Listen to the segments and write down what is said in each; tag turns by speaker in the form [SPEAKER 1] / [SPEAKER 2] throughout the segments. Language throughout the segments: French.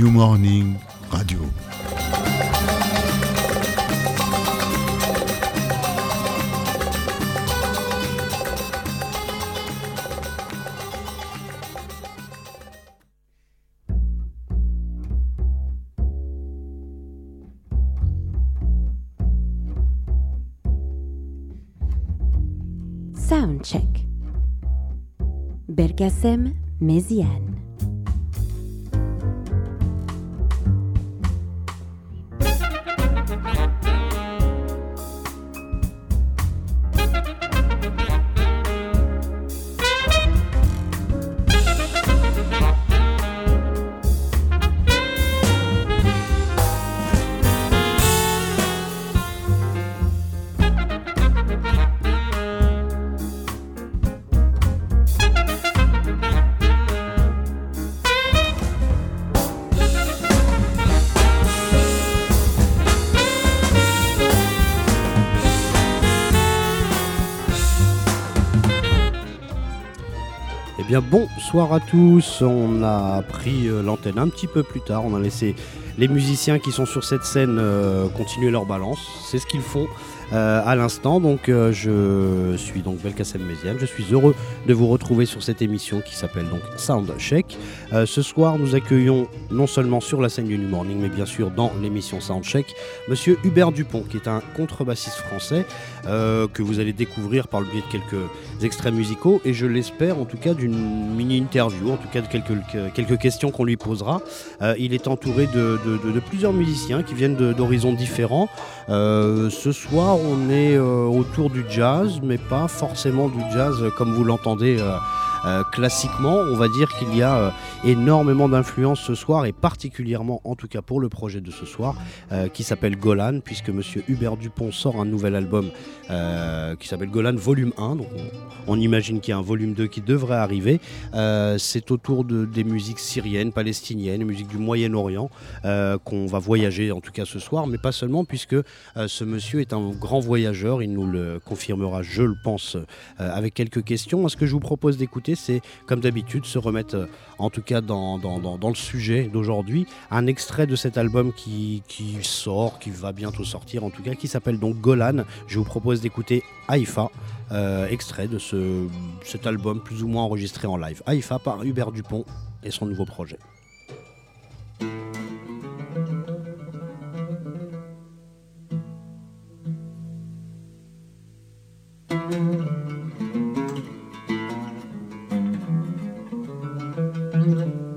[SPEAKER 1] New Morning Radio.
[SPEAKER 2] Soundcheck. Bergasem Méziane.
[SPEAKER 3] Eh bonsoir à tous, on a pris euh, l'antenne un petit peu plus tard, on a laissé les musiciens qui sont sur cette scène euh, continuer leur balance, c'est ce qu'ils font euh, à l'instant, donc je suis donc Belkacem Méziane, je suis heureux de vous retrouver sur cette émission qui s'appelle donc Soundcheck. Euh, ce soir nous accueillons non seulement sur la scène du New Morning, mais bien sûr dans l'émission Soundcheck, Monsieur Hubert Dupont, qui est un contrebassiste français euh, que vous allez découvrir par le biais de quelques extraits musicaux et je l'espère en tout cas d'une mini-interview, en tout cas de quelques, quelques questions qu'on lui posera. Euh, il est entouré de, de- plusieurs musiciens qui viennent d'horizons différents. Euh, ce soir on est euh, autour du jazz, mais pas forcément du jazz euh, comme vous l'entendez. Euh, classiquement, on va dire qu'il y a euh, énormément d'influence ce soir et particulièrement, en tout cas pour le projet de ce soir, euh, qui s'appelle Golan, puisque Monsieur Hubert Dupont sort un nouvel album qui s'appelle Golan Volume 1. Donc on, imagine qu'il y a un volume 2 qui devrait arriver. C'est autour de, des musiques syriennes, palestiniennes, musiques du Moyen-Orient qu'on va voyager en tout cas ce soir, mais pas seulement puisque ce monsieur est un grand voyageur, il nous le confirmera, je le pense, avec quelques questions. Ce que je vous propose d'écouter, c'est comme d'habitude se remettre euh, en tout cas dans, le sujet d'aujourd'hui, un extrait de cet album qui, sort, qui va bientôt sortir en tout cas, qui s'appelle donc Golan. Je vous propose d'écouter Haïfa, euh, extrait de ce, cet album plus ou moins enregistré en live. Haïfa par Hubert Dupont et son nouveau projet. うん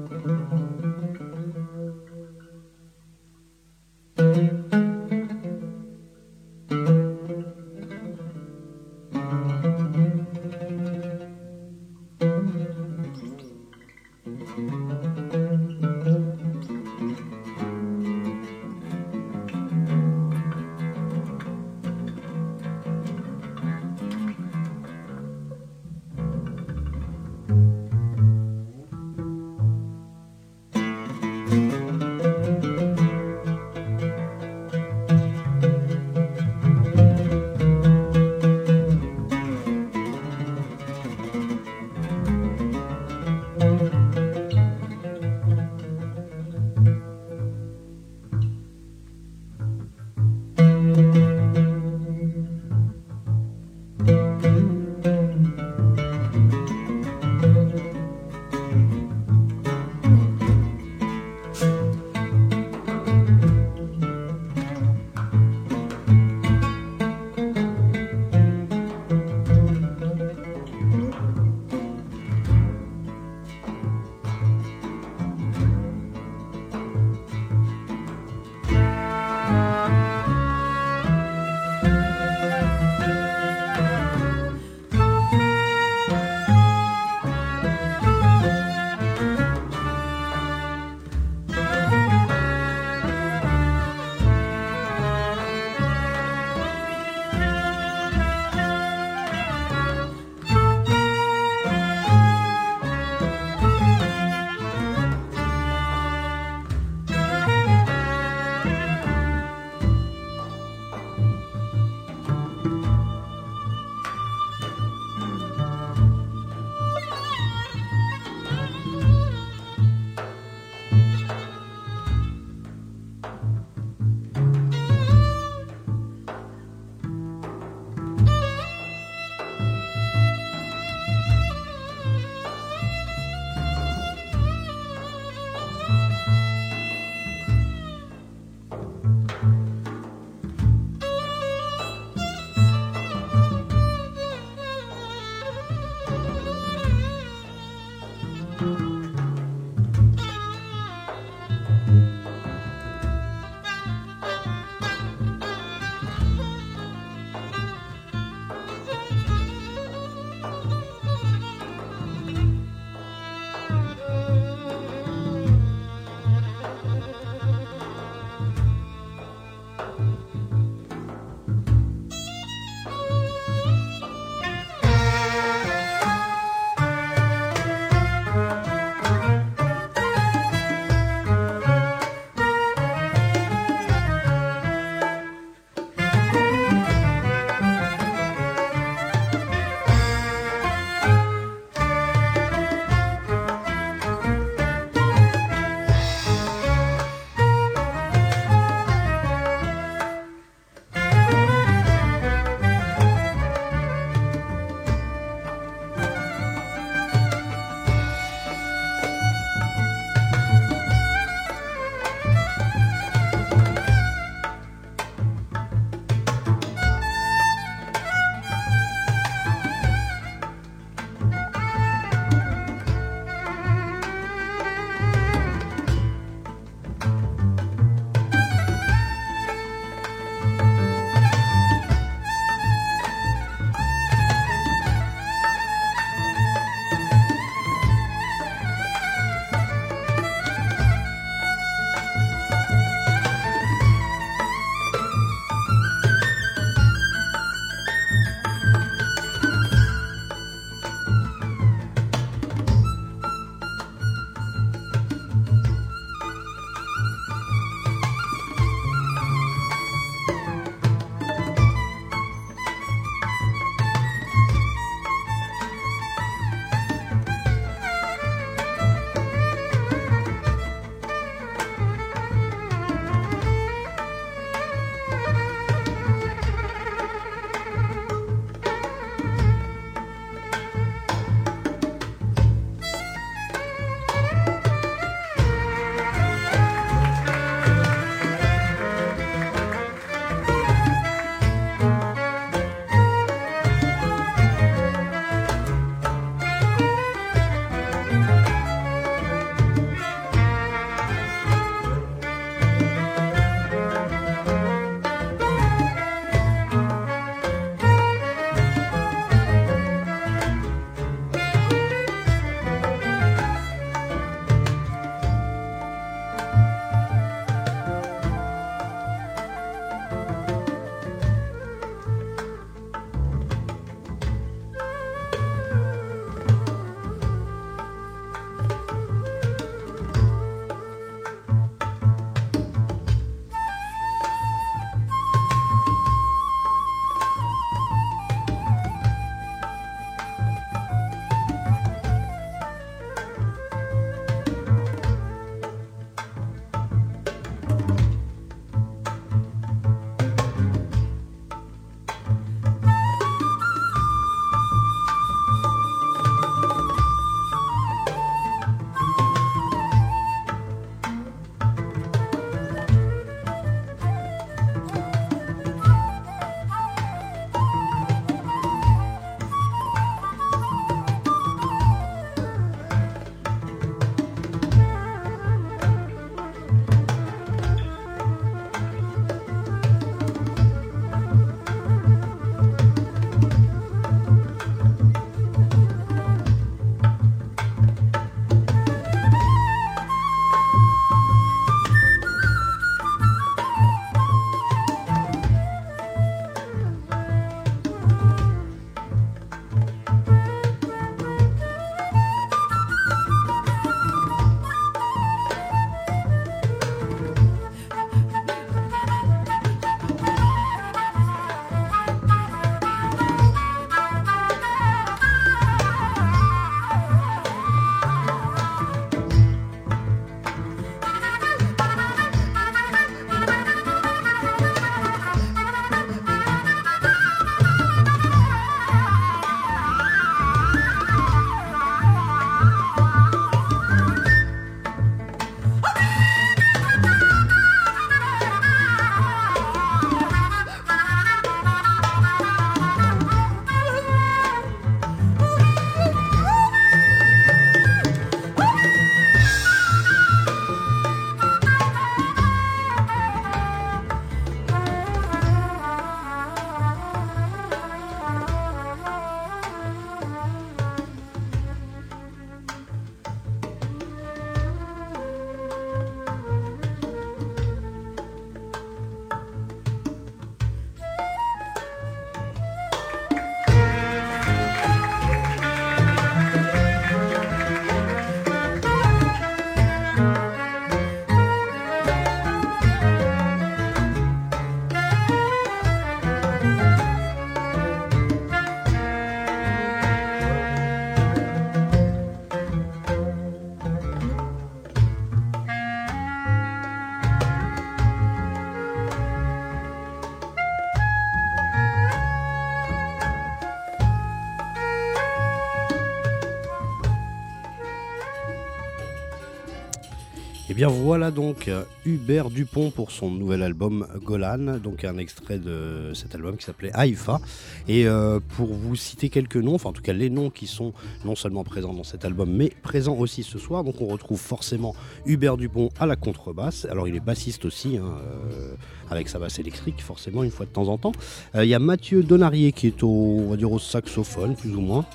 [SPEAKER 3] voilà donc euh, Hubert Dupont pour son nouvel album Golan, donc un extrait de cet album qui s'appelait Haïfa. Et euh, pour vous citer quelques noms, enfin en tout cas les noms qui sont non seulement présents dans cet album, mais présents aussi ce soir. Donc on retrouve forcément Hubert Dupont à la contrebasse. Alors il est bassiste aussi, hein, euh, avec sa basse électrique, forcément une fois de temps en temps. Il y a Mathieu Donarier qui est au, on au saxophone, plus ou moins.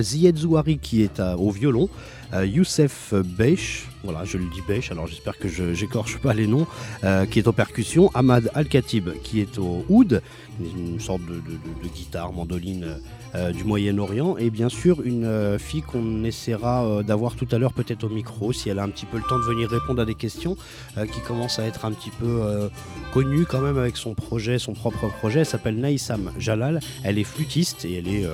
[SPEAKER 3] Zied Zouari qui est au violon, euh, Youssef Beish, voilà, je le dis Beish, alors j'espère que je n'écorche pas les noms, euh, qui est aux percussions, Ahmad Al-Khatib qui est au oud, une sorte de, guitare, mandoline euh, du Moyen-Orient, et bien sûr une fille qu'on essaiera d'avoir tout à l'heure peut-être au micro, si elle a un petit peu le temps de venir répondre à des questions, qui commence à être un petit peu connue quand même avec son projet, son propre projet, elle s'appelle Naïsam Jalal, elle est flûtiste et elle est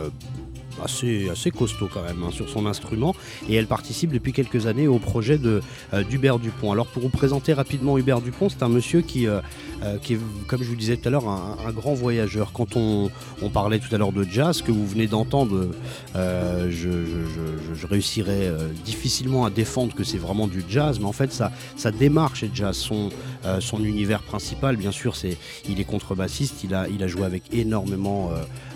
[SPEAKER 3] assez, costaud quand même hein, sur son instrument et elle participe depuis quelques années au projet euh, d'Hubert Dupont. Alors pour vous présenter rapidement Hubert Dupont, c'est un monsieur qui, euh, euh, qui est, comme je vous disais tout à l'heure, un, grand voyageur. Quand on, parlait tout à l'heure de jazz, que vous venez d'entendre, je, réussirais difficilement à défendre que c'est vraiment du jazz, mais en fait sa, sa démarche est jazz. Son, son univers principal, bien sûr, c'est il est contrebassiste, il a, il a joué avec énormément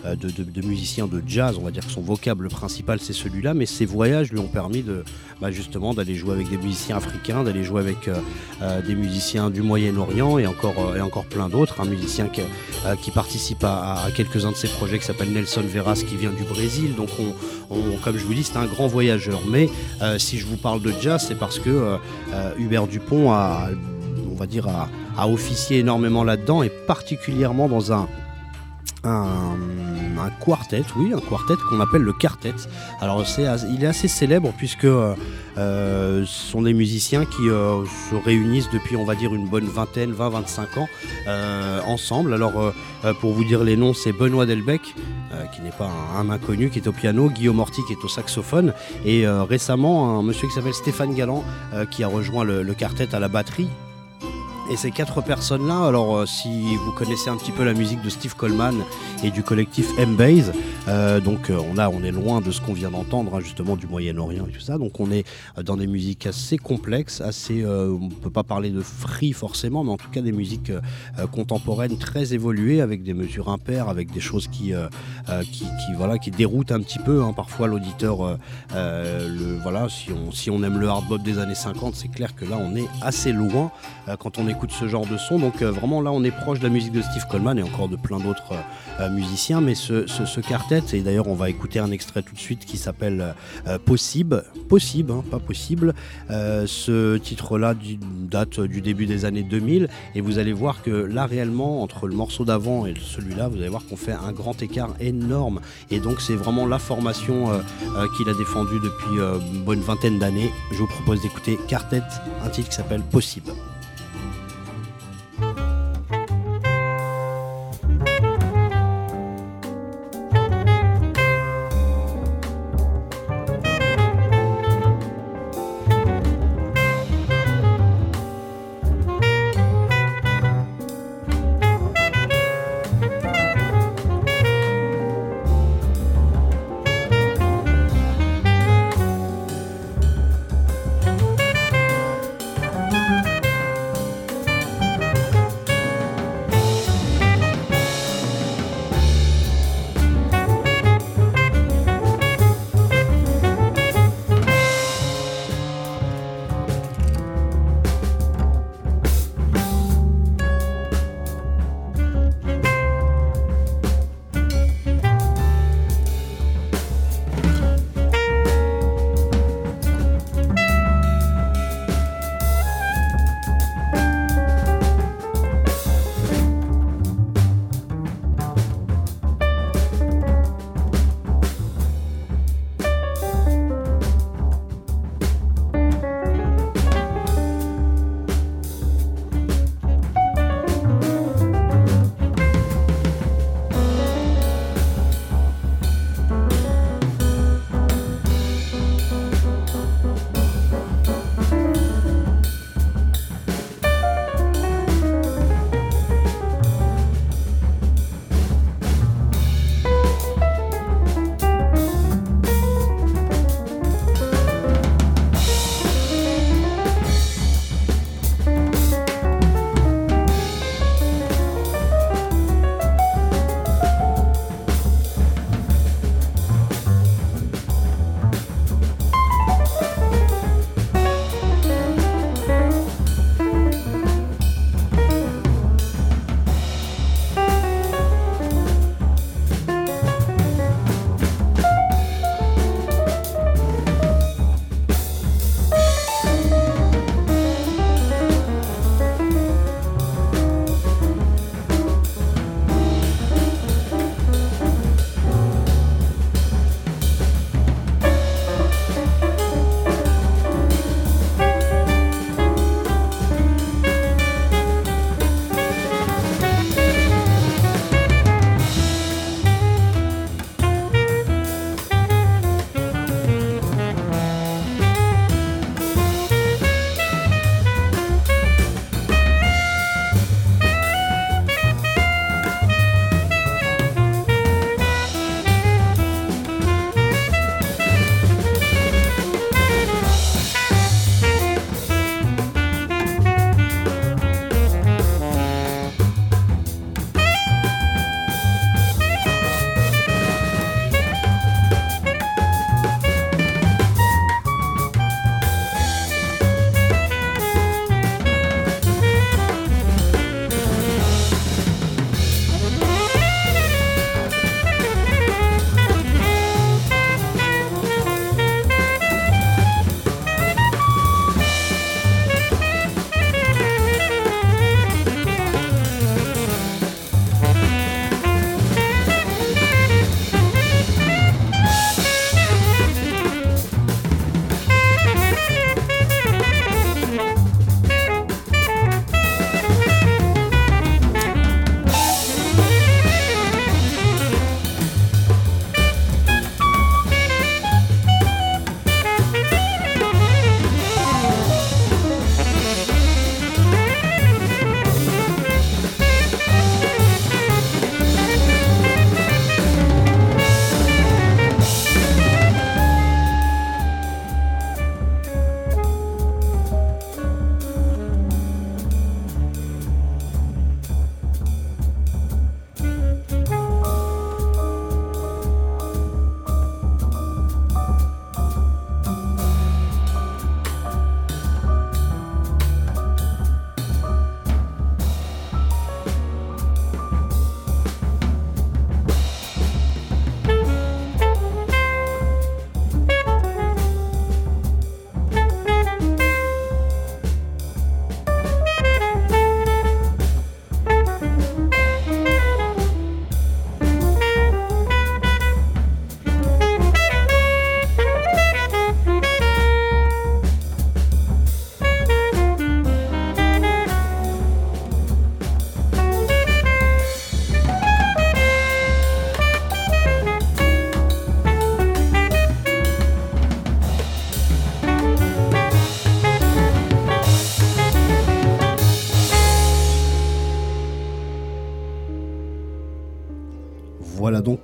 [SPEAKER 3] de, de musiciens de jazz, on va dire que son vocable principal c'est celui-là, mais ses voyages lui ont permis de bah, justement d'aller jouer avec des musiciens africains, d'aller jouer avec euh, euh, des musiciens du Moyen-Orient et encore, euh, et encore plein d'autres. Un musicien qui, qui participe à, quelques-uns de ses projets qui s'appelle Nelson Veras qui vient du Brésil. Donc on, comme je vous dis, c'est un grand voyageur. Mais si je vous parle de jazz, c'est parce que Hubert Dupont a, on va dire, a officié énormément là-dedans et particulièrement dans un quartet, oui, un quartet qu'on appelle le quartet. Alors il est assez célèbre puisque euh, ce sont des musiciens qui euh, se réunissent depuis, on va dire, une bonne vingtaine, 20-25 ans euh, ensemble. Alors pour vous dire les noms, c'est Benoît Delbecq, qui n'est pas un, inconnu, qui est au piano, Guillaume Morty qui est au saxophone, et récemment un monsieur qui s'appelle Stéphane Galland, qui a rejoint le quartet à la batterie. Et ces quatre personnes-là, alors euh, si vous connaissez un petit peu la musique de Steve Coleman et du collectif M-Base, euh, donc euh, on, a, on est loin de ce qu'on vient d'entendre, hein, justement du Moyen-Orient et tout ça. Donc on est dans des musiques assez complexes, assez, on ne peut pas parler de free forcément, mais en tout cas des musiques contemporaines très évoluées avec des mesures impaires, avec des choses qui, qui, voilà, qui déroutent un petit peu. Hein, parfois l'auditeur, voilà, si on, si on aime le hard bop des années 50, c'est clair que là on est assez loin quand on est écoute ce genre de son. Donc euh, vraiment là, on est proche de la musique de Steve Coleman et encore de plein d'autres euh, euh, musiciens. Mais ce, ce, quartet, et d'ailleurs on va écouter un extrait tout de suite qui s'appelle Possible, Possible, hein, pas possible. ce titre-là date du début des années 2000 et vous allez voir que là réellement entre le morceau d'avant et celui-là, vous allez voir qu'on fait un grand écart énorme. Et donc c'est vraiment la formation qu'il a défendue depuis une bonne vingtaine d'années. Je vous propose d'écouter Quartet, un titre qui s'appelle Possible.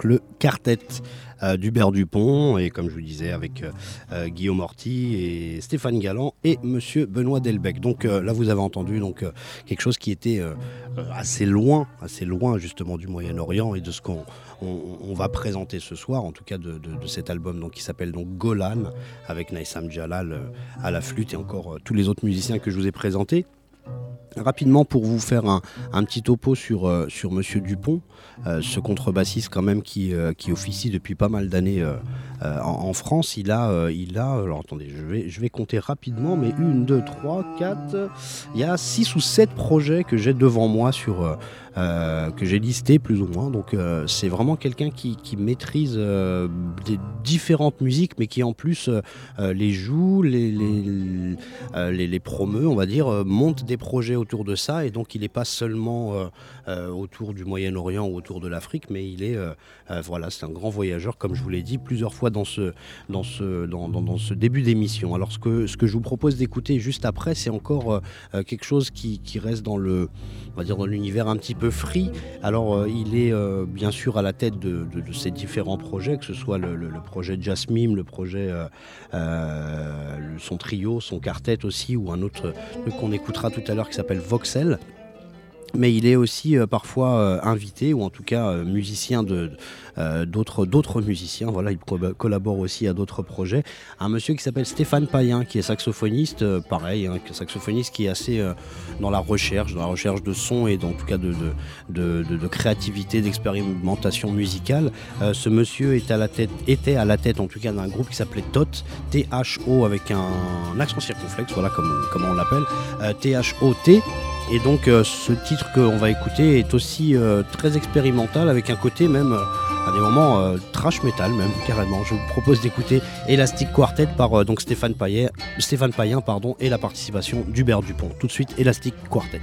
[SPEAKER 3] Le quartet euh, d'Hubert Dupont et comme je vous disais avec euh, euh, Guillaume Morty et Stéphane Galland et Monsieur Benoît Delbecq. Donc là vous avez entendu donc quelque chose qui était assez loin, assez loin justement du Moyen-Orient et de ce qu'on on, va présenter ce soir, en tout cas de, cet album qui s'appelle donc Golan avec Naïsam Jalal à la flûte et encore tous les autres musiciens que je vous ai présentés. Rapidement pour vous faire un, petit topo sur, euh, Monsieur Dupont, euh, ce contrebassiste quand même euh, qui officie depuis pas mal d'années en, France, il a, il a, alors attendez, je vais, je vais compter rapidement, mais une, deux, trois, quatre, il y a six ou sept projets que j'ai devant moi sur, euh, que j'ai listé plus ou moins. Donc euh, c'est vraiment quelqu'un qui, maîtrise euh, différentes musiques, mais qui en plus les joue, les, les, les, promeut, on va dire, monte des projets autour de ça. Et donc il n'est pas seulement autour du Moyen-Orient ou autour de l'Afrique, mais il est, voilà, c'est un grand voyageur, comme je vous l'ai dit plusieurs fois dans ce, dans ce, dans, ce début d'émission. Alors ce que, ce que je vous propose d'écouter juste après, c'est encore quelque chose qui, reste dans le, on va dire, dans l'univers un petit peu free. Alors, euh, il est euh, bien sûr à la tête de, ces différents projets, que ce soit le, projet Jasmine, le projet, euh, son trio, son quartet aussi, ou un autre truc qu'on écoutera tout à l'heure qui s'appelle Voxel mais il est aussi parfois invité ou en tout cas musicien de, euh, d'autres, d'autres musiciens. Voilà, il collabore aussi à d'autres projets. Un monsieur qui s'appelle Stéphane Payen, qui est saxophoniste, euh, pareil, hein, saxophoniste qui est assez euh, dans la recherche, dans la recherche de son et dans tout cas de, de, de, créativité, d'expérimentation musicale. ce monsieur est à la tête, était à la tête en tout cas d'un groupe qui s'appelait TOT, T-H-O avec un, accent circonflexe, voilà comme, comment on l'appelle, T-H-O-T. Et donc ce titre qu'on va écouter est aussi très expérimental avec un côté même à des moments euh, trash metal même carrément. Je vous propose d'écouter Elastic Quartet par euh, Stéphane Payen, et la participation d'Hubert Dupont. Tout de suite Elastic Quartet.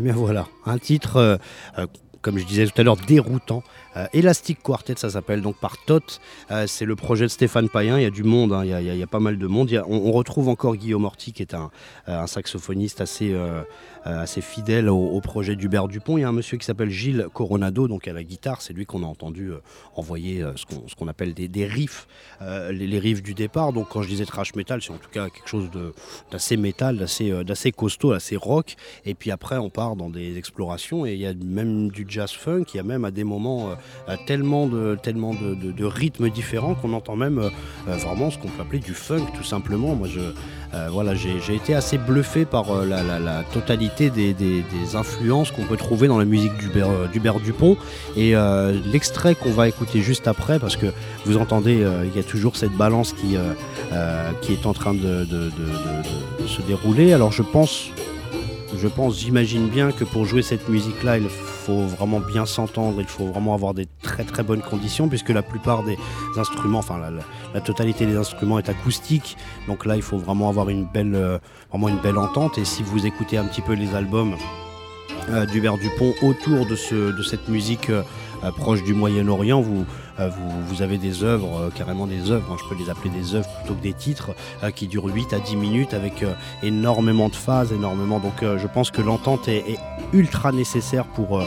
[SPEAKER 3] Bien voilà, un titre, euh, euh, comme je disais tout à l'heure, déroutant. Euh, Elastic Quartet, ça s'appelle donc par Tot. Euh, c'est le projet de Stéphane Payen. Il y a du monde, hein. il, y a, pas mal de monde. On, retrouve encore Guillaume Morty, qui est un, un saxophoniste assez, euh, fidèle au, projet d'Hubert Dupont. Il y a un monsieur qui s'appelle Gilles Coronado, donc à la guitare. C'est lui qu'on a entendu envoyer ce qu'on qu appelle des, riffs, les, riffs du départ. Donc quand je disais trash metal, c'est en tout cas quelque chose d'assez métal, d'assez costaud, assez rock. Et puis après, on part dans des explorations et il y a même du jazz funk. Il y a même à des moments euh, tellement de, tellement de, rythmes différents qu'on entend même euh, vraiment ce qu'on peut appeler du funk tout simplement. Moi, je, euh, voilà, j'ai été assez bluffé par euh, la, totalité des, influences qu'on peut trouver dans la musique d'Hubert euh, Dupont. Et euh, l'extrait qu'on va écouter juste après, parce que vous entendez, euh, il y a toujours cette balance qui, qui est en train de, se dérouler. Alors je pense je pense, j'imagine bien que pour jouer cette musique-là, il faut vraiment bien s'entendre, il faut vraiment avoir des très très bonnes conditions, puisque la plupart des instruments, enfin la, totalité des instruments est acoustique, donc là il faut vraiment avoir une belle, euh, vraiment une belle entente. Et si vous écoutez un petit peu les albums euh, d'Hubert Dupont autour de, ce, de cette musique euh, proche du Moyen-Orient, vous, vous, vous, avez des œuvres, euh, carrément des œuvres, hein, je peux les appeler des œuvres plutôt que des titres, euh, qui durent 8 à 10 minutes avec énormément de phases, énormément. Donc je pense que l'entente est, ultra nécessaire pour euh,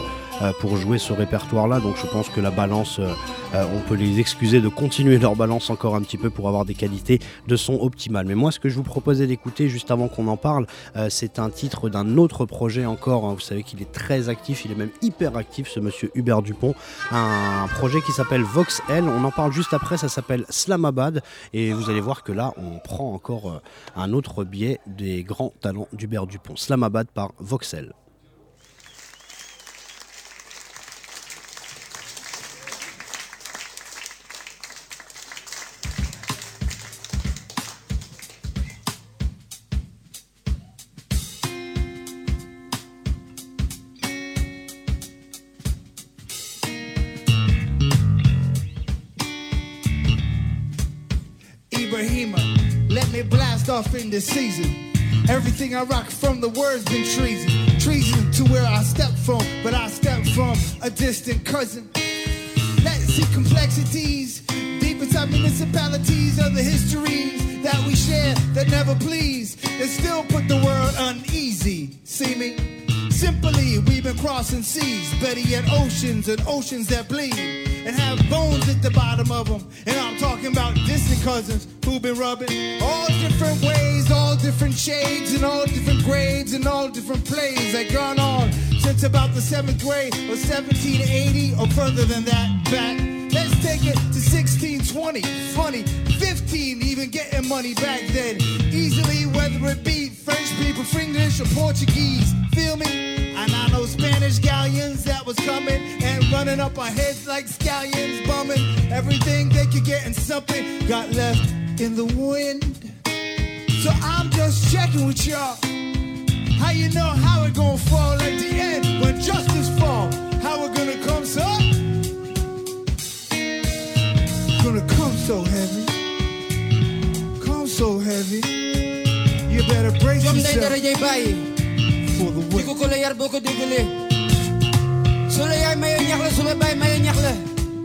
[SPEAKER 3] pour jouer ce répertoire-là. Donc je pense que la balance, euh, on peut les excuser de continuer leur balance encore un petit peu pour avoir des qualités de son optimales. Mais moi, ce que je vous proposais d'écouter juste avant qu'on en parle, euh, c'est un titre d'un autre projet encore. Hein. Vous savez qu'il est très actif, il est même hyper actif, ce monsieur Hubert Dupont. Un projet qui s'appelle Voxel. On en parle juste après, ça s'appelle Slamabad. Et vous allez voir que là, on prend encore un autre biais des grands talents d'Hubert Dupont. Slamabad par Voxel.
[SPEAKER 1] Oceans and oceans that bleed and have bones at the bottom of them. And I'm talking about distant cousins who've been rubbing all different ways, all different shades, and all different grades, and all different plays that gone on since about the seventh grade or 1780 or further than that back. Let's take it to 1620. Funny, 15 even getting money back then. Easily, whether it be French people, English, or Portuguese. And I know Spanish galleons that was coming and running up our heads like scallions, bumming everything they could get and something got left in the wind. So I'm just checking with y'all. How you know how it gonna fall at the end when justice fall? How it gonna come so? Gonna come so heavy, come so heavy. You better brace yourself
[SPEAKER 4] la yar boo ko déggalee su la yaay maye ñax la su la baay maye ñax la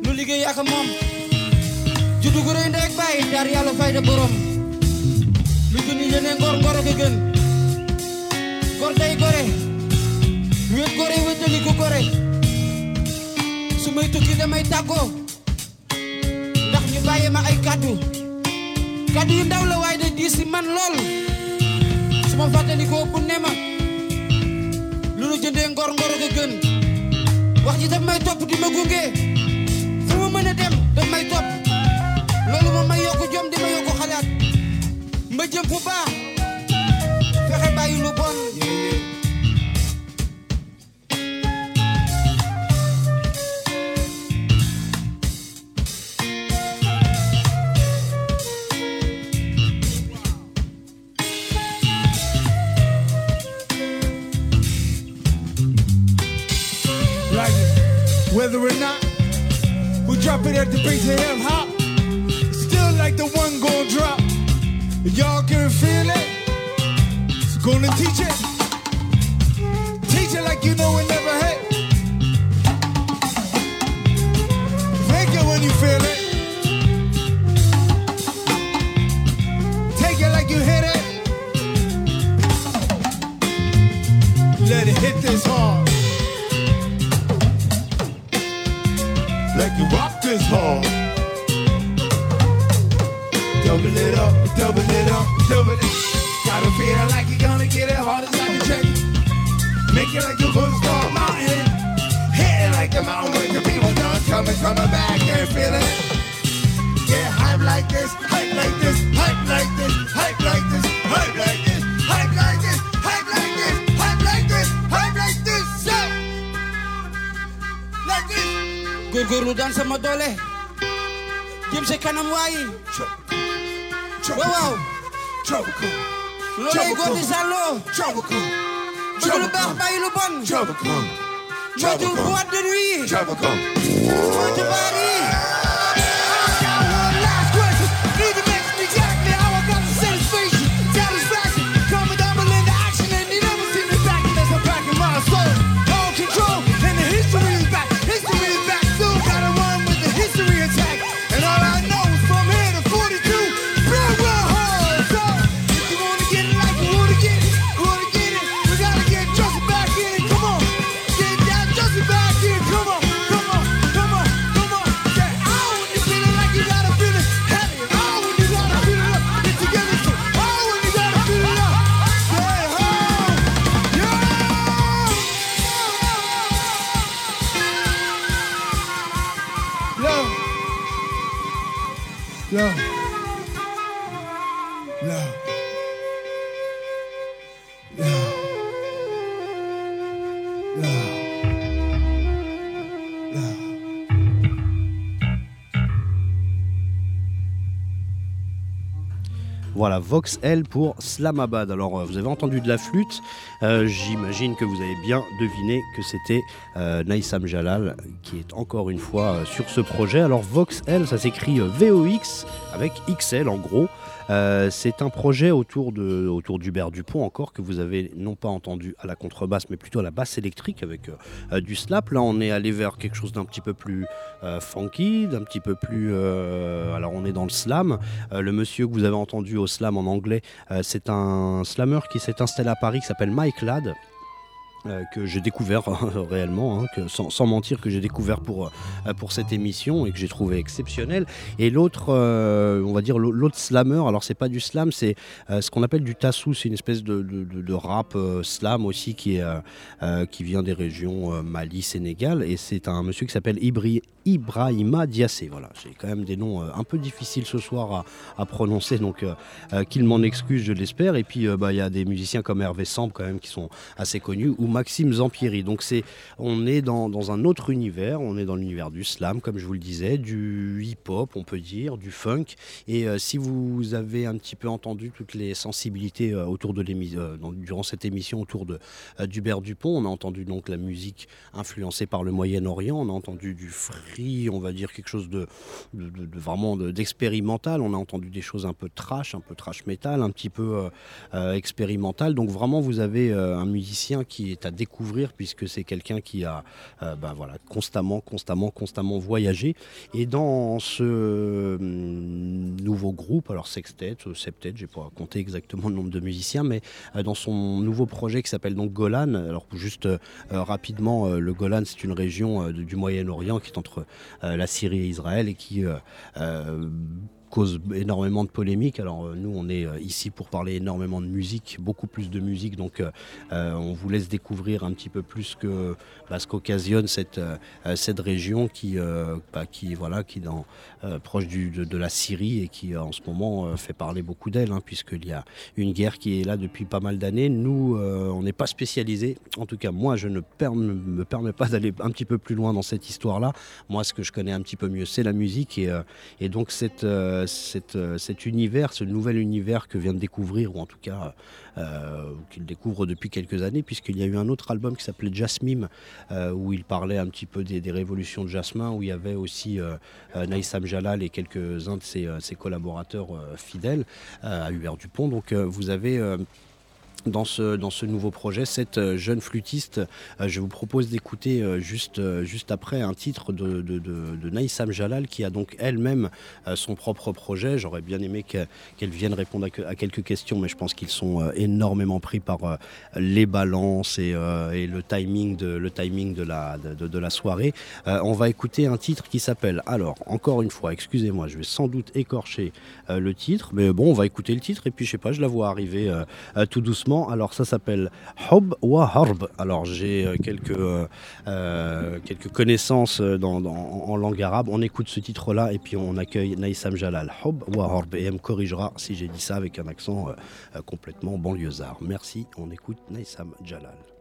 [SPEAKER 4] lu liggéey ak moom juddu gu rëy ndek bàyyi dar yàlla fayda borom lu gën yéene ngor ngor ko gën gor day gore. Wéet gore wéetali ko gore. Su may tukki damay tàggoo ndax ñu bàyyi ma ay kàddu kàddu yu ndaw la waaye de diis man lool su ma fàttali ko bu ne nu jëndee ngor ngor ko gën wax ji topp di ma gunge fu ma mën a dem daf may topp loolu moom may di ma yokku xalaat ma jëm fu baax fexe bàyyi
[SPEAKER 1] DJ Lolego come Sur come bar come Moi de boîte come nuit, come de
[SPEAKER 3] come Vox pour Slamabad. Alors, euh, vous avez entendu de la flûte. Euh, J'imagine que vous avez bien deviné que c'était euh, Naïsam Jalal qui est encore une fois sur ce projet. Alors, Vox ça s'écrit VOX avec XL en gros. Euh, c'est un projet autour, de, autour d'Hubert Dupont encore que vous avez non pas entendu à la contrebasse mais plutôt à la basse électrique avec euh, euh, du slap. Là on est allé vers quelque chose d'un petit peu plus funky, d'un petit peu plus... alors on est dans le slam. Le monsieur que vous avez entendu au slam en anglais, c'est un slammer qui s'est installé à Paris qui s'appelle Mike Ladd. Euh, que j'ai découvert réellement, hein, sans, mentir, que j'ai découvert pour, euh, pour cette émission et que j'ai trouvé exceptionnel. Et l'autre, euh, on va dire l'au- l'autre slammer, alors c'est pas du slam, c'est ce qu'on appelle du tassou, c'est une espèce de, de- rap slam aussi qui, qui vient des régions Mali, Sénégal. Et c'est un monsieur qui s'appelle Ibrahima Diassé. Voilà, j'ai quand même des noms un peu difficiles ce soir à, à prononcer, donc qu'il m'en excuse, je l'espère. Et puis bah, il y a des musiciens comme Hervé Samp quand même qui sont assez connus, ou Maxime Zampieri. Donc c'est, on est dans, un autre univers, on est dans l'univers du slam, comme je vous le disais, du hip-hop, on peut dire, du funk. Et euh, si vous avez un petit peu entendu toutes les sensibilités euh, autour de l'émission, durant cette émission autour de euh, d'Hubert Dupont, on a entendu donc la musique influencée par le Moyen-Orient, on a entendu du free, on va dire quelque chose de, de- vraiment de- d'expérimental, on a entendu des choses un peu trash, un peu trash metal, un petit peu euh, euh, expérimental. Donc vraiment, vous avez euh, un musicien qui est à découvrir puisque c'est quelqu'un qui a euh, ben voilà, constamment, constamment, constamment voyagé. Et dans ce hum, nouveau groupe, alors sextet, euh, septet, j'ai pas compté exactement le nombre de musiciens, mais euh, dans son nouveau projet qui s'appelle donc Golan, alors juste rapidement, le Golan c'est une région du Moyen-Orient qui est entre la Syrie et Israël et qui cause énormément de polémiques. Alors euh, nous, on est euh, ici pour parler énormément de musique, beaucoup plus de musique, donc euh, on vous laisse découvrir un petit peu plus que bah, ce qu'occasionne cette, cette région qui, euh, bah, qui voilà, qui dans, proche de, la Syrie et qui en ce moment fait parler beaucoup d'elle, hein, puisqu'il y a une guerre qui est là depuis pas mal d'années. Nous, on n'est pas spécialisé. En tout cas, moi, je ne me permets pas d'aller un petit peu plus loin dans cette histoire-là. Moi, ce que je connais un petit peu mieux, c'est la musique et, et donc cette, euh, euh, cet univers, ce nouvel univers que vient de découvrir, ou en tout cas euh, qu'il découvre depuis quelques années, puisqu'il y a eu un autre album qui s'appelait Jasmine, où il parlait un petit peu des, des révolutions de Jasmin, où il y avait aussi Naïsam Jalal et quelques-uns de ses, ses collaborateurs fidèles à Hubert Dupont. Donc vous avez... dans ce, dans ce nouveau projet, cette euh, jeune flûtiste. Euh, je vous propose d'écouter euh, juste, juste après un titre de, de, de, Naïsam Jalal qui a donc elle-même son propre projet. J'aurais bien aimé qu'elle vienne répondre à, quelques questions, mais je pense qu'ils sont énormément pris par les balances et, et, le timing de, le timing de, la, de, la soirée. on va écouter un titre qui s'appelle, alors encore une fois, excusez-moi, je vais sans doute écorcher le titre, mais bon, on va écouter le titre et puis je sais pas, je la vois arriver tout doucement. Alors ça s'appelle Hub wa Harb. Alors j'ai euh, quelques, euh, euh, quelques connaissances en langue arabe. On écoute ce titre-là et puis on accueille Naïsam Jalal. Hub wa Harb. Et elle me corrigera si j'ai dit ça avec un accent complètement banlieusard. Merci, on écoute Naïsam Jalal.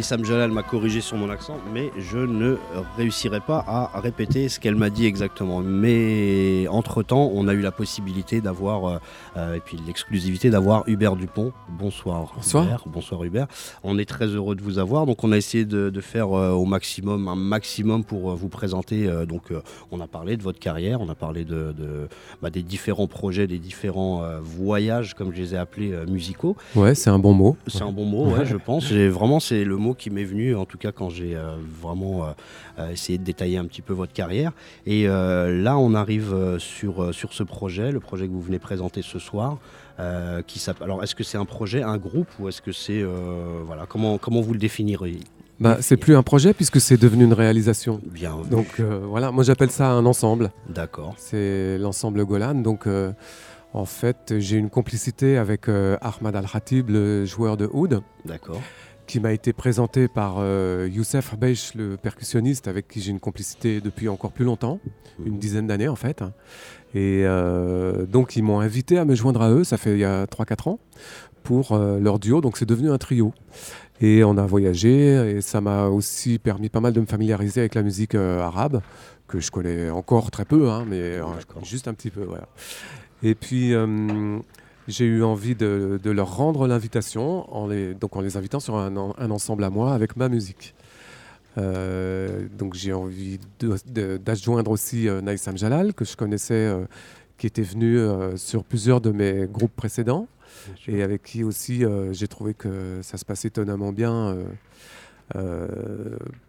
[SPEAKER 3] Naïsam Jalal m'a corrigé sur mon accent, mais je ne réussirai pas à répéter ce qu'elle m'a dit exactement. Mais entre-temps, on a eu la possibilité d'avoir, euh, euh, et puis l'exclusivité d'avoir Hubert Dupont. Bonsoir.
[SPEAKER 5] Bonsoir.
[SPEAKER 3] Hubert. Bonsoir Hubert. On est très heureux de vous avoir. Donc on a essayé de, de faire euh, au maximum, un maximum pour euh, vous présenter. euh, donc on a parlé de votre carrière, on a parlé de, de- bah, des différents projets, des différents voyages, comme je les ai appelés, musicaux.
[SPEAKER 5] Ouais, c'est un bon mot.
[SPEAKER 3] C'est un bon mot, ouais, je pense. Vraiment, c'est le mot qui m'est venu, en tout cas quand j'ai vraiment essayé de détailler un petit peu votre carrière. Et là, on arrive sur, sur ce projet, le projet que vous venez présenter ce soir. Euh, qui Alors, est-ce que c'est un projet, un groupe, ou est-ce que c'est euh, voilà, comment comment vous le définirez?
[SPEAKER 5] Bah, c'est plus un projet puisque c'est devenu une réalisation.
[SPEAKER 3] Bien,
[SPEAKER 5] Donc euh, voilà, moi j'appelle ça un ensemble.
[SPEAKER 3] d'accord,
[SPEAKER 5] C'est l'ensemble Golan. Donc en fait, j'ai une complicité avec Ahmad Al-Khatib, le joueur de oud,
[SPEAKER 3] d'accord,
[SPEAKER 5] qui m'a été présenté par euh, Youssef Habeish, le percussionniste, avec qui j'ai une complicité depuis encore plus longtemps, une dizaine d'années en fait. Et euh, donc ils m'ont invité à me joindre à eux, ça fait il y a 3-4 ans, pour euh, leur duo. Donc c'est devenu un trio. Et on a voyagé et ça m'a aussi permis pas mal de me familiariser avec la musique arabe, que je connais encore très peu, hein, mais juste un petit peu. Voilà. Et puis euh, j'ai eu envie de, de leur rendre l'invitation, en les, donc en les invitant sur un, en- un ensemble à moi avec ma musique. Euh, donc j'ai envie d'adjoindre aussi euh, Naïsam Jalal, que je connaissais, euh, qui était venu euh, sur plusieurs de mes groupes précédents et avec qui aussi j'ai trouvé que ça se passait étonnamment bien.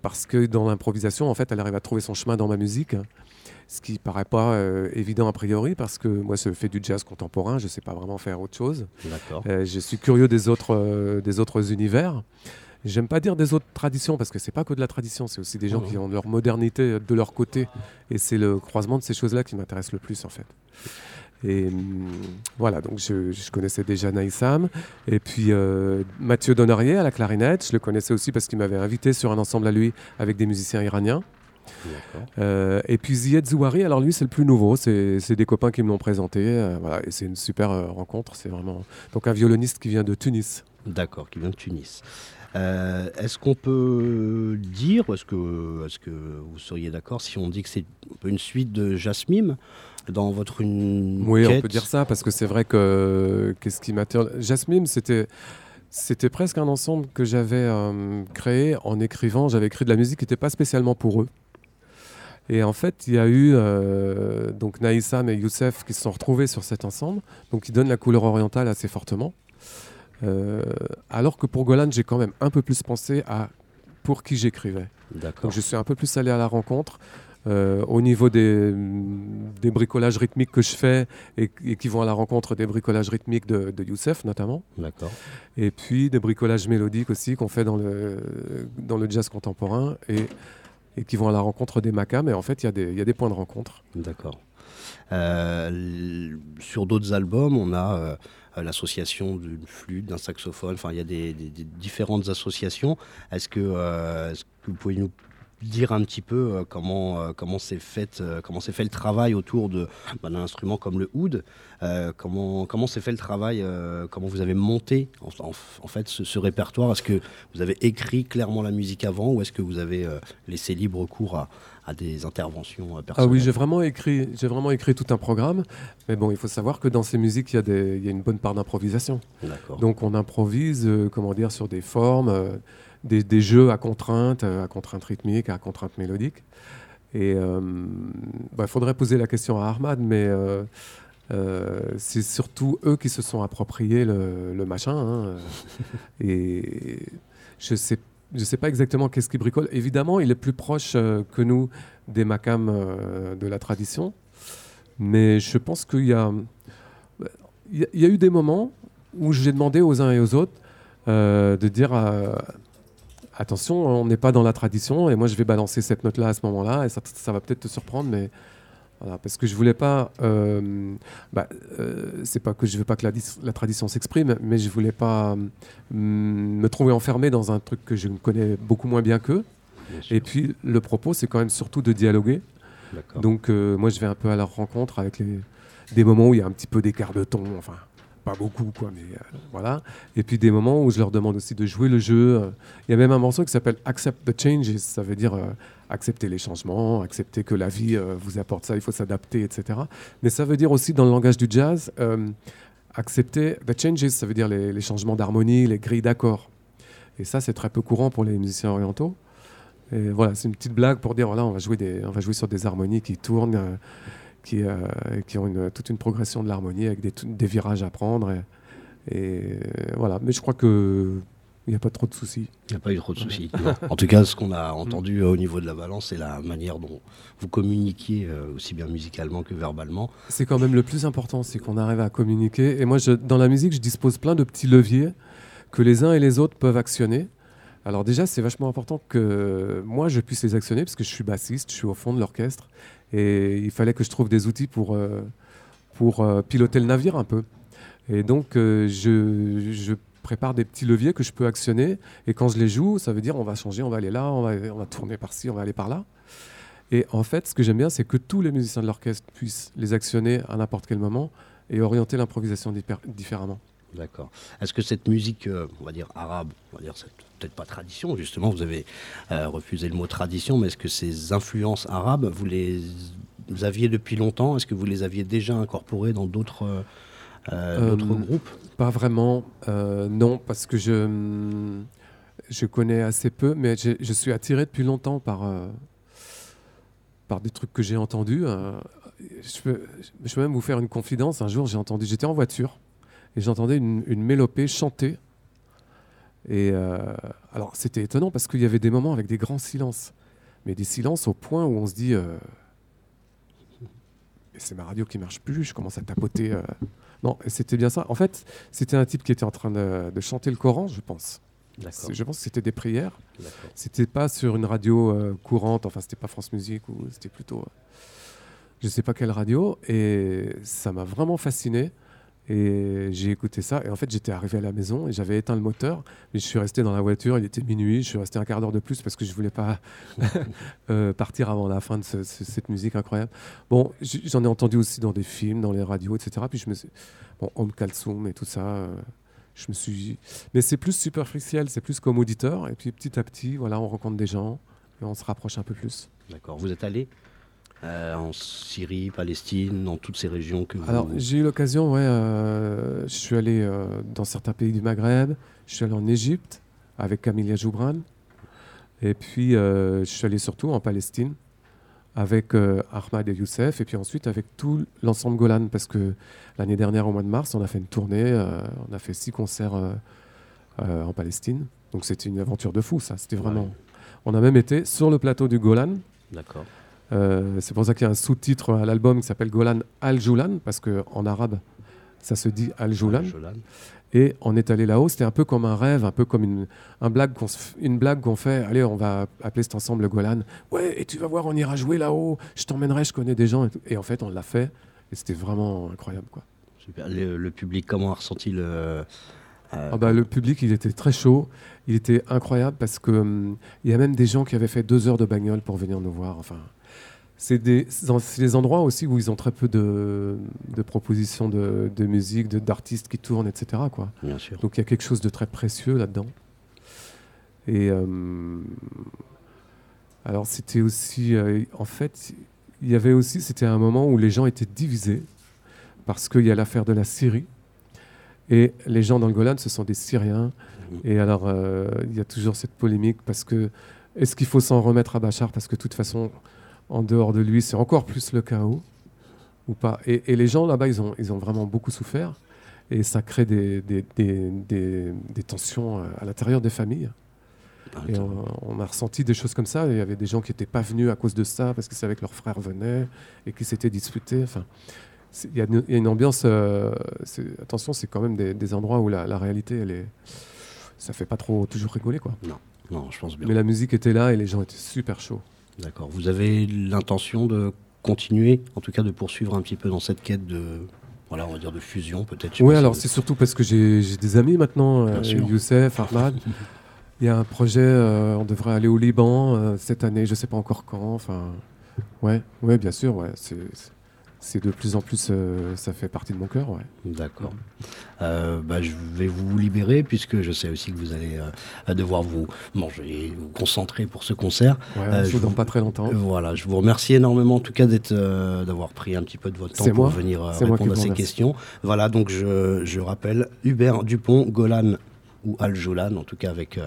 [SPEAKER 5] parce que dans l'improvisation, en fait, elle arrive à trouver son chemin dans ma musique, ce qui paraît pas euh, évident a priori, parce que moi, je fais du jazz contemporain, je sais pas vraiment faire autre chose. Euh, je suis curieux des autres, euh, des autres univers. J'aime pas dire des autres traditions parce que c'est pas que de la tradition, c'est aussi des gens qui ont leur modernité de leur côté et c'est le croisement de ces choses-là qui m'intéresse le plus en fait. Et hum, voilà, donc je, je connaissais déjà Naïsam et puis euh, Mathieu Donorier à la clarinette, je le connaissais aussi parce qu'il m'avait invité sur un ensemble à lui avec des musiciens iraniens. Euh, et puis Zied Zouari, alors lui c'est le plus nouveau, c'est des copains qui me l'ont présenté, euh, voilà, et c'est une super euh, rencontre, c'est vraiment donc un violoniste qui vient de Tunis.
[SPEAKER 3] D'accord, qui vient de Tunis. Est-ce qu'on peut dire, est-ce que, est-ce que vous seriez d'accord si on dit que c'est une suite de Jasmine dans votre une
[SPEAKER 5] Oui, on peut dire ça parce que c'est vrai que qu'est-ce qui m'attire? Jasmine, c'était c'était presque un ensemble que j'avais créé en écrivant. J'avais écrit de la musique qui n'était pas spécialement pour eux. Et en fait, il y a eu euh, donc Naïsam et Youssef qui se sont retrouvés sur cet ensemble, donc qui donnent la couleur orientale assez fortement. Euh, alors que pour Golan, j'ai quand même un peu plus pensé à pour qui j'écrivais. Donc je suis un peu plus allé à la rencontre. euh, au niveau des, des bricolages rythmiques que je fais et, et qui vont à la rencontre des bricolages rythmiques de, de Youssef notamment,
[SPEAKER 3] D'accord.
[SPEAKER 5] et puis des bricolages mélodiques aussi qu'on fait dans le, dans le jazz contemporain et, et qui vont à la rencontre des macas, mais en fait il y, a des- points de rencontre.
[SPEAKER 3] D'accord. Euh, sur d'autres albums, on a euh, l'association d'une flûte, d'un saxophone. Enfin, il y a des, différentes associations. Euh, est-ce que vous pouvez nous dire un petit peu euh, comment euh, comment s'est fait euh, fait le travail autour de bah, d'un instrument comme le oud. Comment comment s'est fait le travail comment vous avez monté en, en- en fait ce, ce répertoire? Est-ce que vous avez écrit clairement la musique avant ou est-ce que vous avez laissé libre cours à, à des interventions euh,
[SPEAKER 5] Ah
[SPEAKER 3] personnelles?
[SPEAKER 5] oui, j'ai vraiment écrit, j'ai vraiment écrit tout un programme, mais bon, il faut savoir que dans ces musiques il y a des- il y a une bonne part d'improvisation. Donc on improvise, euh, comment dire, sur des formes, euh, des, des jeux à contraintes, euh, à contraintes rythmiques, à contraintes mélodiques. Et il faudrait poser la question à Ahmad, mais euh, euh, c'est surtout eux qui se sont appropriés le, le machin. hein, euh, et je sais, je sais pas exactement qu'est-ce qu'il bricole. Évidemment, il est plus proche euh, que nous des macams euh, de la tradition, mais je pense qu'il y a, il y a- eu des moments où j'ai demandé aux uns et aux autres euh, de dire euh, attention, on n'est pas dans la tradition et moi je vais balancer cette note-là à ce moment-là et ça, ça va peut-être te surprendre, mais voilà, parce que je voulais pas. euh, bah, euh, c'est pas que je veux pas que la, tradition s'exprime, mais je voulais pas euh, me trouver enfermé dans un truc que je connais beaucoup moins bien qu'eux. Et puis le propos, c'est quand même surtout de dialoguer. Donc euh, moi je vais un peu à leur rencontre avec les, des moments où il y a un petit peu d'écart de ton, enfin pas beaucoup, quoi, mais euh, voilà. Et puis des moments où je leur demande aussi de jouer le jeu. Euh, Il y a même un morceau qui s'appelle Accept the Changes, ça veut dire euh, accepter les changements, accepter que la vie vous apporte ça, il faut s'adapter, etc. Mais ça veut dire aussi dans le langage du jazz, accepter the changes, ça veut dire les, changements d'harmonie, les grilles d'accords. Et ça, c'est très peu courant pour les musiciens orientaux. Et voilà, c'est une petite blague pour dire voilà, on va jouer on va jouer sur des harmonies qui tournent, qui, euh, qui ont une- toute une progression de l'harmonie avec des, des virages à prendre. Et, et, euh, voilà, mais je crois que il n'y a pas trop de soucis.
[SPEAKER 3] Il n'y a pas eu trop de soucis. en tout cas, ce qu'on a entendu euh, au niveau de la balance, c'est la manière dont vous communiquiez euh, aussi bien musicalement que verbalement.
[SPEAKER 5] C'est quand même le plus important, c'est qu'on arrive à communiquer. Et moi, je- dans la musique, je dispose plein de petits leviers que les uns et les autres peuvent actionner. Alors déjà, c'est vachement important que moi, je puisse les actionner parce que je suis bassiste, je suis au fond de l'orchestre. Et il fallait que je trouve des outils pour, euh, pour euh, piloter le navire un peu. Et donc, euh, je, je prépare des petits leviers que je peux actionner. Et quand je les joue, ça veut dire on va changer, on va aller là, on va, on va tourner par-ci, on va aller par-là. Et en fait, ce que j'aime bien, c'est que tous les musiciens de l'orchestre puissent les actionner à n'importe quel moment et orienter l'improvisation diffé- différemment.
[SPEAKER 3] D'accord. Est-ce que cette musique, on va dire arabe, on va dire c'est peut-être pas tradition, justement, vous avez euh, refusé le mot tradition, mais est-ce que ces influences arabes, vous les vous aviez depuis longtemps? Est-ce que vous les aviez déjà incorporées dans d'autres euh,
[SPEAKER 5] Euh,
[SPEAKER 3] groupes?
[SPEAKER 5] Pas vraiment, non, parce que je, je connais assez peu, mais je suis attiré depuis longtemps par, par des trucs que j'ai entendus. euh, je, peux, je peux même vous faire une confidence. Un jour, j'ai entendu, j'étais en voiture et j'entendais une, une mélopée chanter. Et euh, alors, c'était étonnant parce qu'il y avait des moments avec des grands silences, mais des silences au point où on se dit. euh, c'est ma radio qui marche plus, je commence à tapoter. euh, non, c'était bien ça. En fait, c'était un type qui était en train de, de chanter le Coran, je pense. Je pense que c'était des prières. C'était pas sur une radio euh, courante, enfin, c'était pas France Musique, ou c'était plutôt. euh, je sais pas quelle radio. Et ça m'a vraiment fasciné. Et j'ai écouté ça. Et en fait, j'étais arrivé à la maison et j'avais éteint le moteur. Mais je suis resté dans la voiture. Il était minuit. Je suis resté un quart d'heure de plus parce que je voulais pas euh, partir avant la fin de ce- ce- cette musique incroyable. Bon, j'en ai entendu aussi dans des films, dans les radios, etc. Puis je me suis. Bon, Om Kalsoum et tout ça. euh, je me suis. Mais c'est plus superficiel. C'est plus comme auditeur. Et puis petit à petit, voilà, on rencontre des gens et on se rapproche un peu plus.
[SPEAKER 3] D'accord. Vous êtes allé euh, en Syrie, Palestine, dans toutes ces régions que vous.
[SPEAKER 5] Alors, j'ai eu l'occasion, ouais, euh, je suis allé euh, dans certains pays du Maghreb, je suis allé en Égypte avec Camilia Joubran, et puis je suis allé surtout en Palestine avec Ahmad et Youssef, et puis ensuite avec tout l'ensemble Golan, parce que l'année dernière, au mois de mars, on a fait une tournée, on a fait six concerts en Palestine, donc c'était une aventure de fou, ça, c'était vraiment...
[SPEAKER 3] Ouais.
[SPEAKER 5] On a même été sur le plateau du Golan,
[SPEAKER 3] D'accord.
[SPEAKER 5] Euh, c'est pour ça qu'il y a un sous-titre à l'album qui s'appelle Golan Al-Joulan, parce qu'en arabe, ça se dit Al-Joulan. Et on est allé là-haut, c'était un peu comme un rêve, un peu comme une, un blague qu'on une blague qu'on fait. Allez, on va appeler cet ensemble le Golan. Ouais, et tu vas voir, on ira jouer là-haut. Je t'emmènerai, je connais des gens. Et, en fait, on l'a fait. Et c'était vraiment incroyable. Quoi.
[SPEAKER 3] Super. Le, le public, comment a ressenti le. euh,
[SPEAKER 5] Ah bah, le public, il était très chaud. Il était incroyable parce que hum, il y a même des gens qui avaient fait deux heures de bagnole pour venir nous voir. Enfin, c'est des, des endroits aussi où ils ont très peu de, de propositions de, de musique, de- d'artistes qui tournent, etc. Quoi.
[SPEAKER 3] Bien sûr.
[SPEAKER 5] Donc il y a quelque chose de très précieux là-dedans. Et euh, alors c'était aussi, euh, en fait, il y avait aussi, c'était un moment où les gens étaient divisés parce qu'il y a l'affaire de la Syrie. Et les gens dans le Golan, ce sont des Syriens. Et alors, euh, il y a toujours cette polémique parce que est-ce qu'il faut s'en remettre à Bachar? Parce que de toute façon, en dehors de lui, c'est encore plus le chaos ou pas et, et les gens là-bas, ils ont, ils ont vraiment beaucoup souffert et ça crée des, des, des- des- des tensions euh, à l'intérieur des familles. Et on, on a ressenti des choses comme ça. Il y avait des gens qui n'étaient pas venus à cause de ça parce qu'ils savaient que leurs frères venaient et qui s'étaient disputés. Enfin, il y, a une- il y a une ambiance. euh, attention, c'est quand même des, endroits où la, la réalité, elle est. Ça fait pas trop toujours rigoler, quoi.
[SPEAKER 3] Non, je pense bien.
[SPEAKER 5] Mais la musique était là et les gens étaient super chauds.
[SPEAKER 3] D'accord. Vous avez l'intention de continuer, en tout cas de poursuivre un petit peu dans cette quête de, voilà, on va dire de fusion peut-être.
[SPEAKER 5] Oui, alors
[SPEAKER 3] si
[SPEAKER 5] c'est surtout parce que j'ai des amis maintenant, euh. Youssef, Ahmad. Il y a un projet, euh, on devrait aller au Liban euh, cette année, je sais pas encore quand. Enfin, ouais, ouais, bien sûr, ouais. c'est- c'est- de plus en plus, euh, ça fait partie de mon cœur. Ouais.
[SPEAKER 3] D'accord. Euh, bah, je vais vous libérer puisque je sais aussi que vous allez euh, devoir vous manger, vous concentrer pour ce concert.
[SPEAKER 5] Ouais, je vous donne pas très longtemps.
[SPEAKER 3] Voilà, je vous remercie énormément en tout cas d'être, d'avoir pris un petit peu de votre temps pour
[SPEAKER 5] moi.
[SPEAKER 3] venir répondre à ces questions. Voilà, donc je, je rappelle Hubert Dupont, Golan ou Al Jolan, en tout cas avec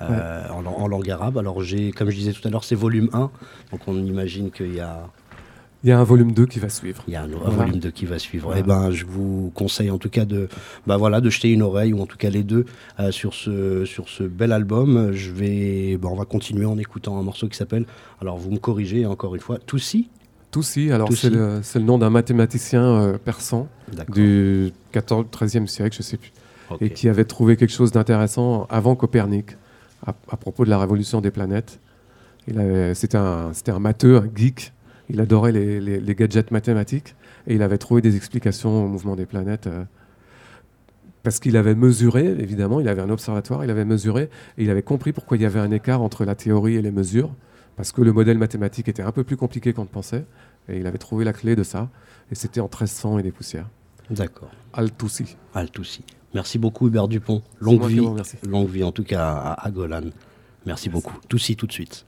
[SPEAKER 3] en langue arabe. Alors j'ai, comme je disais tout à l'heure, c'est volume 1, donc on imagine qu'il y a,
[SPEAKER 5] Il y a un volume 2 qui va suivre.
[SPEAKER 3] il y a un, un
[SPEAKER 5] Voilà.
[SPEAKER 3] volume 2 qui va suivre.
[SPEAKER 5] Voilà.
[SPEAKER 3] Et ben, je vous conseille en tout cas de, bah voilà, de jeter une oreille ou en tout cas les deux euh, sur ce sur ce bel album. Je vais, bah, on va continuer en écoutant un morceau qui s'appelle. Alors vous me corrigez encore une fois, Toussi.
[SPEAKER 5] Toussi, alors c'est le, nom d'un mathématicien euh, persan du 14 13e siècle, je sais plus, et qui avait trouvé quelque chose d'intéressant avant Copernic, à, à propos de la révolution des planètes. Il avait- C'était un, c'était un matheux, un geek. Il adorait les, les- les gadgets mathématiques et il avait trouvé des explications au mouvement des planètes. euh, parce qu'il avait mesuré, évidemment, il avait un observatoire, il avait mesuré et il avait compris pourquoi il y avait un écart entre la théorie et les mesures. Parce que le modèle mathématique était un peu plus compliqué qu'on ne pensait. Et il avait trouvé la clé de ça. Et c'était en 1300 et des poussières.
[SPEAKER 3] D'accord.
[SPEAKER 5] Al-Toussi.
[SPEAKER 3] Al Toussi. Merci beaucoup Hubert Dupont. Longue vie, longue vie en tout cas à, à Golan. Merci beaucoup. Toussi tout de suite.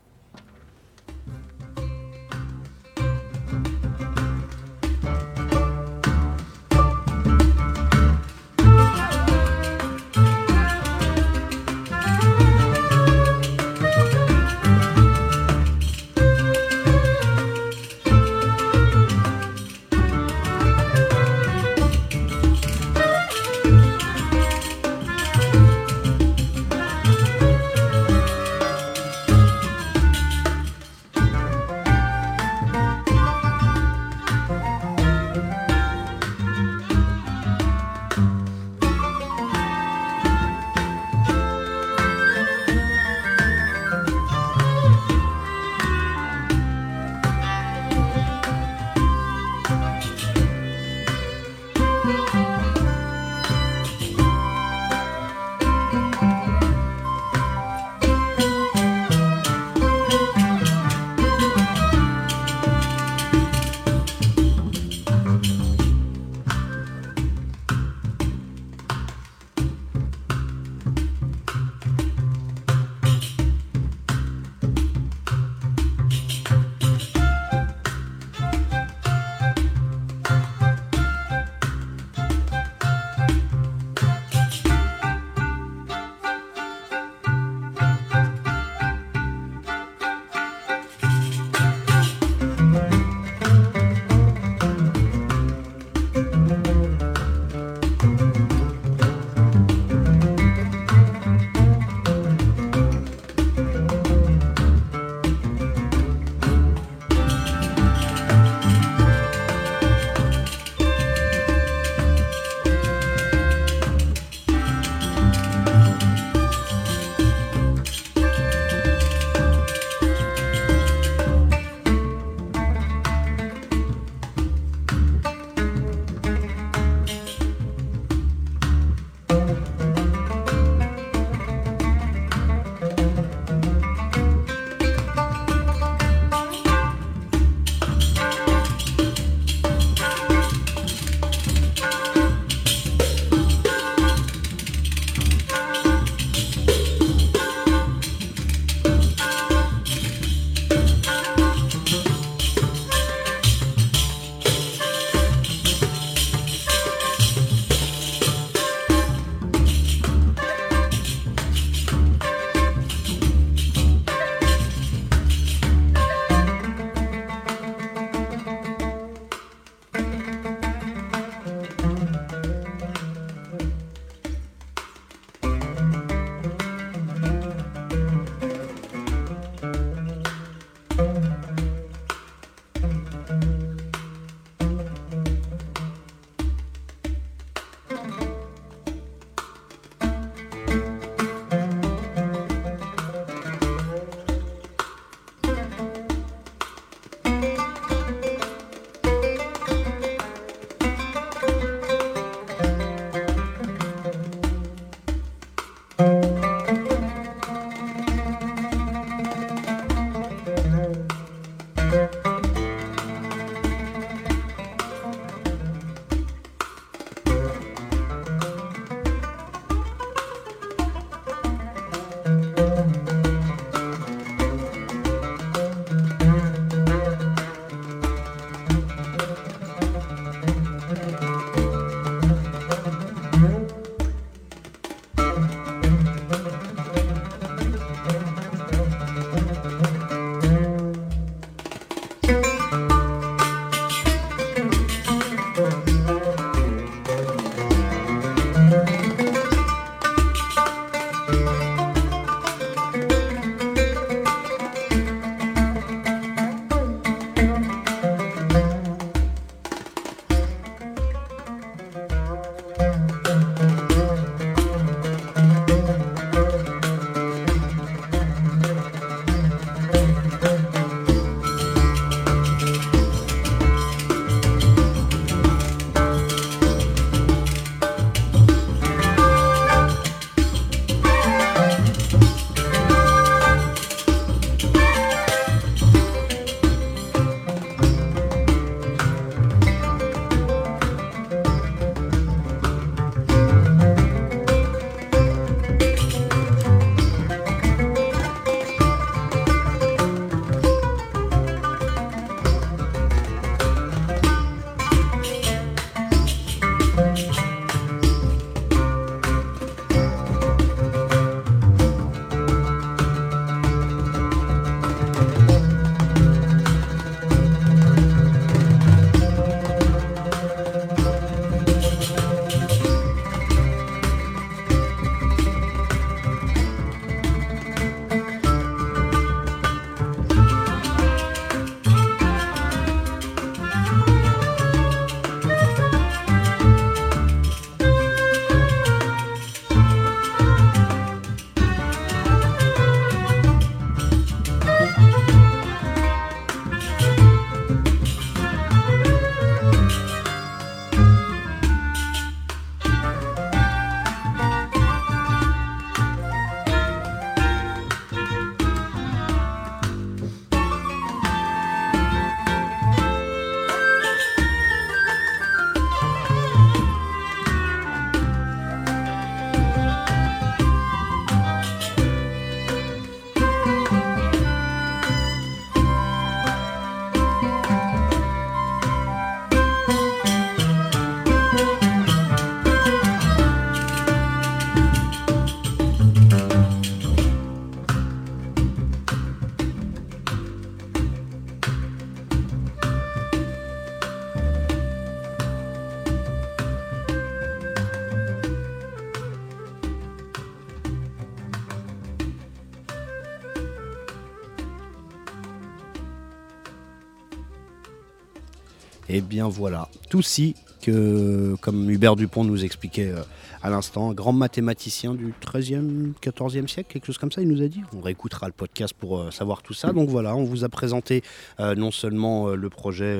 [SPEAKER 3] Bien voilà, tout si que, comme Hubert Dupont nous expliquait euh, à l'instant, un grand mathématicien du 13e, 14e siècle, quelque chose comme ça, il nous a dit. On réécoutera le podcast pour euh, savoir tout ça. Donc voilà, on vous a présenté euh, non seulement le projet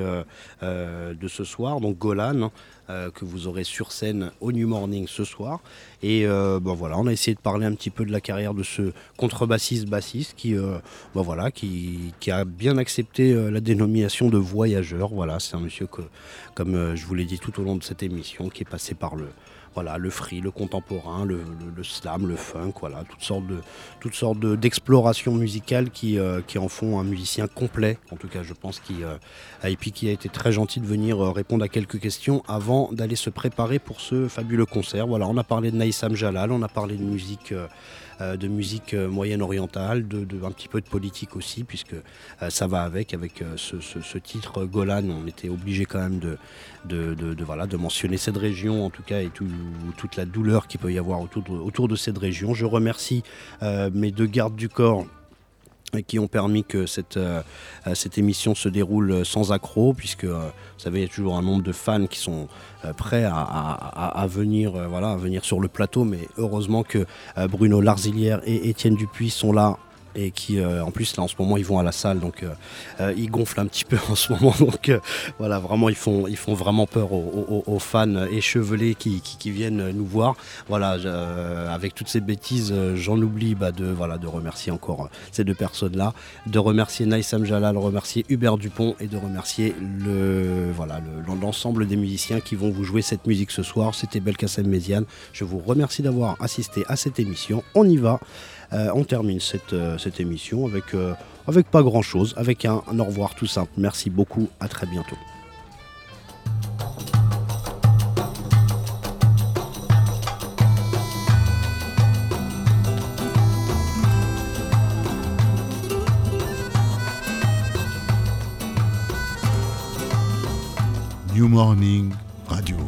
[SPEAKER 3] de ce soir, donc Golan, hein, que vous aurez sur scène au New Morning ce soir. Et bon voilà, on a essayé de parler un petit peu de la carrière de ce contrebassiste bassiste qui, bon voilà, qui, a bien accepté la dénomination de voyageur. Voilà, c'est un monsieur que, comme je vous l'ai dit tout au long de cette émission, qui est passé par le, voilà, le free, le contemporain, le, slam, le funk, voilà, toutes sortes de, toutes sortes d'explorations musicales qui, euh, qui en font un musicien complet. En tout cas, je pense qu'il euh, et puis qui a été très gentil de venir euh, répondre à quelques questions avant d'aller se préparer pour ce fabuleux concert. Voilà, on a parlé de Naïsam Jalal, on a parlé de musique. Euh, de musique euh, moyenne orientale, un petit peu de politique aussi, puisque euh, ça va avec, avec ce, titre Golan, on était obligé quand même de, mentionner cette région, en tout cas, et toute la douleur qu'il peut y avoir autour de cette région. Je remercie mes deux gardes du corps qui ont permis que cette, euh, cette émission se déroule sans accroc, puisque euh, vous savez, il y a toujours un nombre de fans qui sont euh, prêts à venir sur le plateau, mais heureusement que Bruno Larzilière et Étienne Dupuis sont là et qui euh, en plus là en ce moment ils vont à la salle donc euh, euh, ils gonflent un petit peu en ce moment donc voilà vraiment ils font ils font vraiment peur aux, fans échevelés qui, viennent nous voir. Voilà avec toutes ces bêtises j'en oublie bah, de voilà de remercier encore ces deux personnes là de remercier Naïsam Jalal remercier Hubert Dupont et de remercier le voilà l'ensemble des musiciens qui vont vous jouer cette musique ce soir. C'était Belkacem Méziane. Je vous remercie d'avoir assisté à cette émission. On y va euh, on termine cette, euh, émission avec, euh, avec pas grand chose, avec un, un au revoir tout simple. Merci beaucoup, à très bientôt.
[SPEAKER 6] New Morning Radio.